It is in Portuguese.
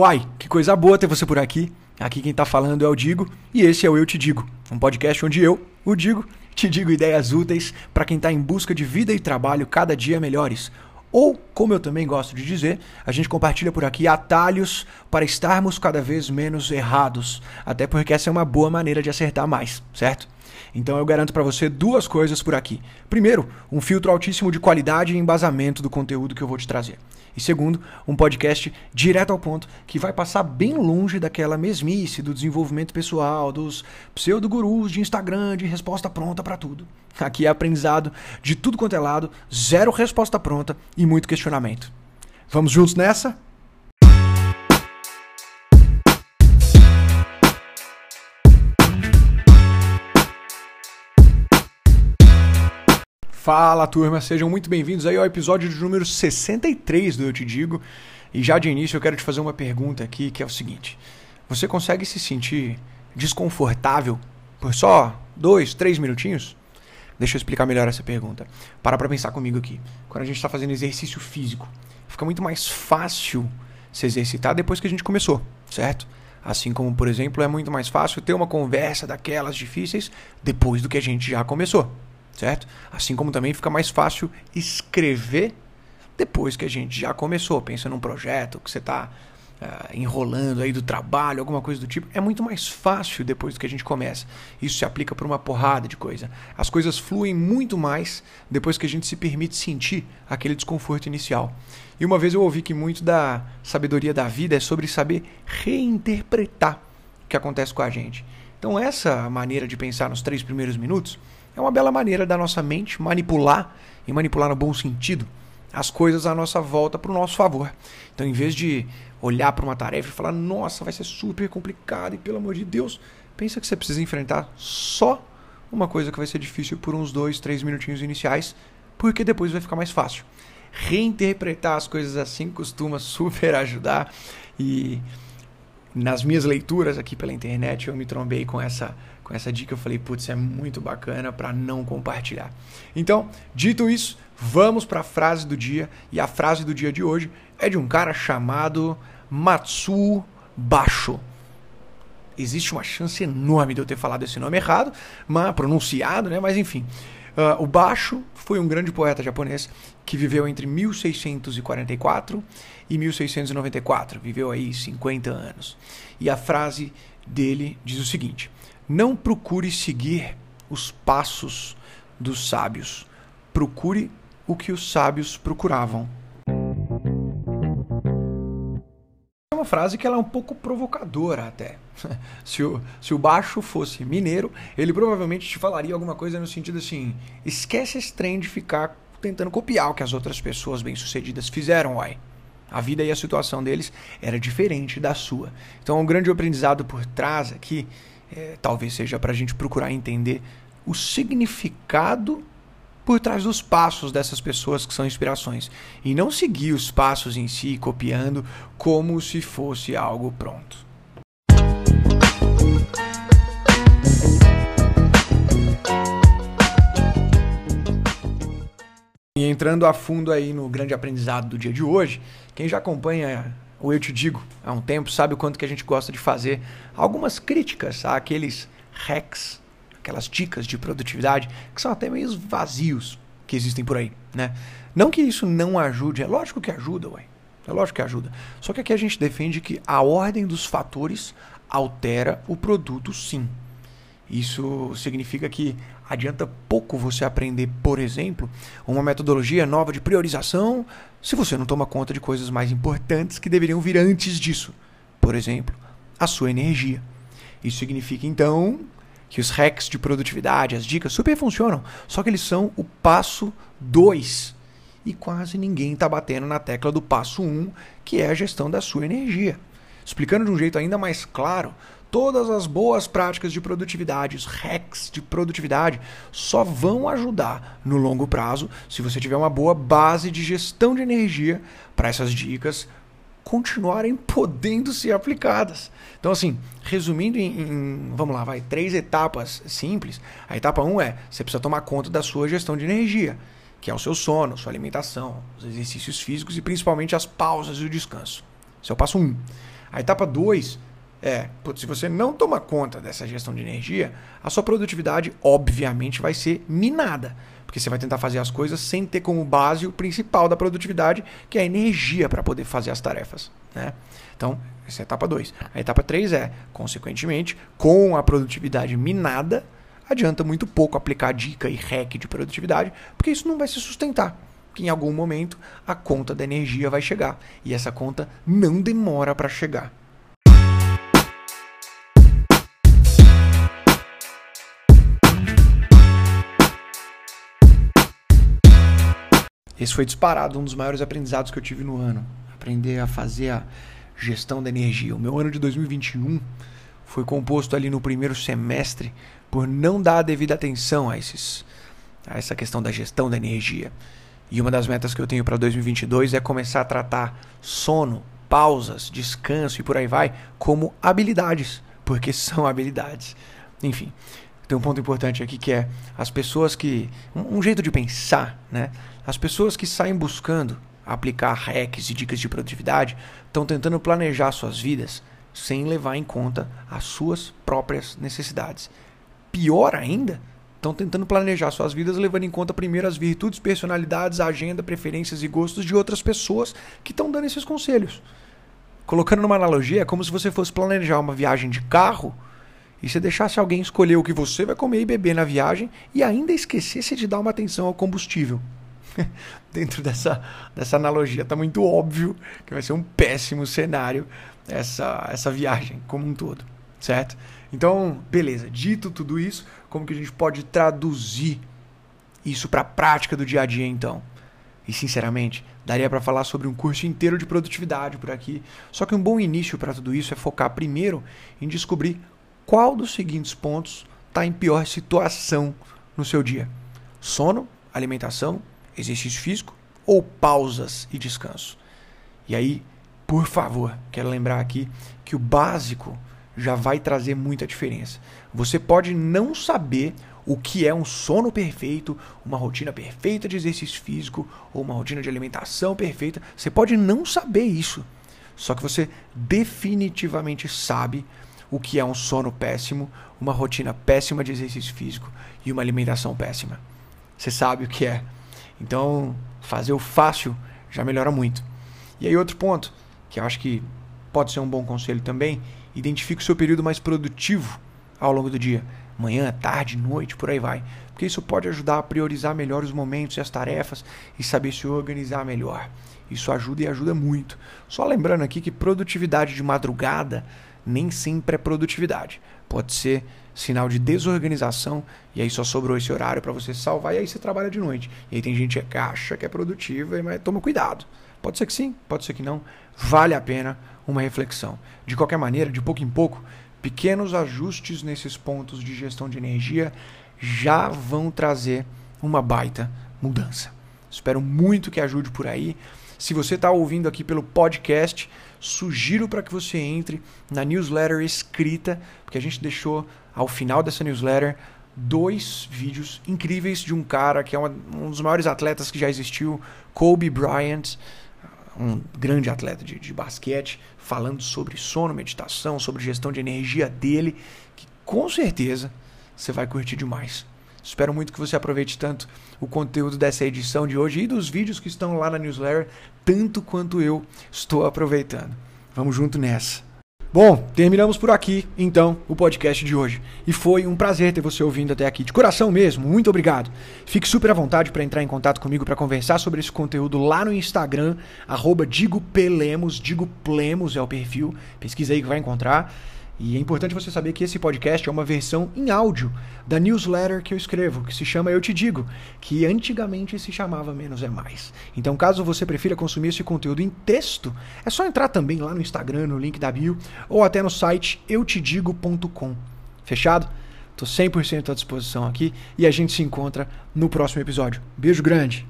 Uai, que coisa boa ter você por aqui. Aqui quem tá falando é o Digo e esse é o Eu Te Digo, um podcast onde eu, o Digo, te digo ideias úteis para quem tá em busca de vida e trabalho cada dia melhores. Ou, como eu também gosto de dizer, a gente compartilha por aqui atalhos para estarmos cada vez menos errados, até porque essa é uma boa maneira de acertar mais, certo? Então eu garanto para você duas coisas por aqui. Primeiro, um filtro altíssimo de qualidade e embasamento do conteúdo que eu vou te trazer. E segundo, um podcast direto ao ponto que vai passar bem longe daquela mesmice do desenvolvimento pessoal, dos pseudo-gurus de Instagram, de resposta pronta para tudo. Aqui é aprendizado de tudo quanto é lado, zero resposta pronta e muito questionamento. Vamos juntos nessa? Fala turma, sejam muito bem-vindos aí ao episódio de número 63 do Eu Te Digo. E já de início eu quero te fazer uma pergunta aqui que é o seguinte: Você consegue se sentir desconfortável por só dois, três minutinhos? Deixa eu explicar melhor essa pergunta. Para pra pensar comigo aqui. Quando a gente está fazendo exercício físico, fica muito mais fácil se exercitar depois que a gente começou, certo? Assim como, por exemplo, é muito mais fácil ter uma conversa daquelas difíceis depois do que a gente já começou certo? Assim como também fica mais fácil escrever depois que a gente já começou. Pensa num projeto que você está uh, ah, enrolando aí do trabalho, alguma coisa do tipo. É muito mais fácil depois que a gente começa. Isso se aplica para uma porrada de coisa. As coisas fluem muito mais depois que a gente se permite sentir aquele desconforto inicial. E uma vez eu ouvi que muito da sabedoria da vida é sobre saber reinterpretar o que acontece com a gente. Então, essa maneira de pensar nos três primeiros minutos é uma bela maneira da nossa mente manipular, e manipular no bom sentido, as coisas à nossa volta para o nosso favor. Então, em vez de olhar para uma tarefa e falar, nossa, vai ser super complicado e pelo amor de Deus, pensa que você precisa enfrentar só uma coisa que vai ser difícil por uns dois, três minutinhos iniciais, porque depois vai ficar mais fácil. Reinterpretar as coisas assim costuma super ajudar e nas minhas leituras aqui pela internet eu me trombei com essa com essa dica eu falei, putz, é muito bacana para não compartilhar. Então, dito isso, vamos para a frase do dia. E a frase do dia de hoje é de um cara chamado Matsu Basho. Existe uma chance enorme de eu ter falado esse nome errado, mas pronunciado, né? Mas enfim. Uh, o Basho foi um grande poeta japonês que viveu entre 1644 e 1694. Viveu aí 50 anos. E a frase dele diz o seguinte: não procure seguir os passos dos sábios. Procure o que os sábios procuravam. Frase que ela é um pouco provocadora até. se, o, se o baixo fosse mineiro, ele provavelmente te falaria alguma coisa no sentido assim: esquece esse trem de ficar tentando copiar o que as outras pessoas bem-sucedidas fizeram, uai. A vida e a situação deles era diferente da sua. Então, um grande aprendizado por trás aqui é, talvez seja para a gente procurar entender o significado por trás dos passos dessas pessoas que são inspirações e não seguir os passos em si copiando como se fosse algo pronto. E entrando a fundo aí no grande aprendizado do dia de hoje, quem já acompanha o Eu Te Digo há um tempo sabe o quanto que a gente gosta de fazer algumas críticas àqueles hacks, aquelas dicas de produtividade que são até meio vazios que existem por aí, né? Não que isso não ajude, é lógico que ajuda, ué. É lógico que ajuda. Só que aqui a gente defende que a ordem dos fatores altera o produto sim. Isso significa que adianta pouco você aprender, por exemplo, uma metodologia nova de priorização se você não toma conta de coisas mais importantes que deveriam vir antes disso. Por exemplo, a sua energia. Isso significa então que os hacks de produtividade, as dicas super funcionam, só que eles são o passo 2. E quase ninguém está batendo na tecla do passo 1, um, que é a gestão da sua energia. Explicando de um jeito ainda mais claro, todas as boas práticas de produtividade, os hacks de produtividade, só vão ajudar no longo prazo se você tiver uma boa base de gestão de energia para essas dicas continuarem podendo ser aplicadas. Então, assim, resumindo em, em, vamos lá, vai, três etapas simples. A etapa 1 um é, você precisa tomar conta da sua gestão de energia, que é o seu sono, sua alimentação, os exercícios físicos e principalmente as pausas e o descanso. Esse é o passo 1. Um. A etapa 2 é, putz, se você não toma conta dessa gestão de energia, a sua produtividade obviamente vai ser minada. Porque você vai tentar fazer as coisas sem ter como base o principal da produtividade, que é a energia para poder fazer as tarefas. Né? Então, essa é a etapa 2. A etapa 3 é, consequentemente, com a produtividade minada, adianta muito pouco aplicar dica e hack de produtividade, porque isso não vai se sustentar. Que em algum momento a conta da energia vai chegar. E essa conta não demora para chegar. Esse foi disparado um dos maiores aprendizados que eu tive no ano. Aprender a fazer a gestão da energia. O meu ano de 2021 foi composto ali no primeiro semestre por não dar a devida atenção a, esses, a essa questão da gestão da energia. E uma das metas que eu tenho para 2022 é começar a tratar sono, pausas, descanso e por aí vai como habilidades, porque são habilidades. Enfim, tem um ponto importante aqui que é as pessoas que. Um, um jeito de pensar, né? As pessoas que saem buscando aplicar hacks e dicas de produtividade estão tentando planejar suas vidas sem levar em conta as suas próprias necessidades. Pior ainda, estão tentando planejar suas vidas levando em conta primeiro as virtudes, personalidades, agenda, preferências e gostos de outras pessoas que estão dando esses conselhos. Colocando numa analogia, é como se você fosse planejar uma viagem de carro e você deixasse alguém escolher o que você vai comer e beber na viagem e ainda esquecesse de dar uma atenção ao combustível. dentro dessa, dessa analogia. Tá muito óbvio que vai ser um péssimo cenário essa, essa viagem como um todo, certo? Então, beleza. Dito tudo isso, como que a gente pode traduzir isso para a prática do dia a dia, então? E sinceramente, daria para falar sobre um curso inteiro de produtividade por aqui. Só que um bom início para tudo isso é focar primeiro em descobrir qual dos seguintes pontos está em pior situação no seu dia: sono, alimentação exercício físico ou pausas e descanso. E aí, por favor, quero lembrar aqui que o básico já vai trazer muita diferença. Você pode não saber o que é um sono perfeito, uma rotina perfeita de exercício físico ou uma rotina de alimentação perfeita. Você pode não saber isso. Só que você definitivamente sabe o que é um sono péssimo, uma rotina péssima de exercício físico e uma alimentação péssima. Você sabe o que é. Então, fazer o fácil já melhora muito. E aí, outro ponto, que eu acho que pode ser um bom conselho também, identifique o seu período mais produtivo ao longo do dia. Manhã, tarde, noite, por aí vai. Porque isso pode ajudar a priorizar melhor os momentos e as tarefas e saber se organizar melhor. Isso ajuda e ajuda muito. Só lembrando aqui que produtividade de madrugada nem sempre é produtividade. Pode ser sinal de desorganização e aí só sobrou esse horário para você salvar e aí você trabalha de noite. E aí tem gente que acha que é produtiva, mas toma cuidado. Pode ser que sim, pode ser que não. Vale a pena uma reflexão. De qualquer maneira, de pouco em pouco, pequenos ajustes nesses pontos de gestão de energia já vão trazer uma baita mudança. Espero muito que ajude por aí. Se você está ouvindo aqui pelo podcast, sugiro para que você entre na newsletter escrita, porque a gente deixou ao final dessa newsletter dois vídeos incríveis de um cara que é uma, um dos maiores atletas que já existiu, Kobe Bryant, um grande atleta de, de basquete, falando sobre sono, meditação, sobre gestão de energia dele, que com certeza você vai curtir demais. Espero muito que você aproveite tanto o conteúdo dessa edição de hoje e dos vídeos que estão lá na newsletter, tanto quanto eu estou aproveitando. Vamos junto nessa. Bom, terminamos por aqui, então, o podcast de hoje. E foi um prazer ter você ouvindo até aqui. De coração mesmo, muito obrigado. Fique super à vontade para entrar em contato comigo para conversar sobre esse conteúdo lá no Instagram, arroba Digo Plemos, Digo Plemos é o perfil. Pesquisa aí que vai encontrar. E é importante você saber que esse podcast é uma versão em áudio da newsletter que eu escrevo, que se chama Eu Te Digo, que antigamente se chamava Menos é Mais. Então, caso você prefira consumir esse conteúdo em texto, é só entrar também lá no Instagram, no link da bio, ou até no site eutedigo.com. Fechado? Tô 100% à disposição aqui e a gente se encontra no próximo episódio. Beijo grande!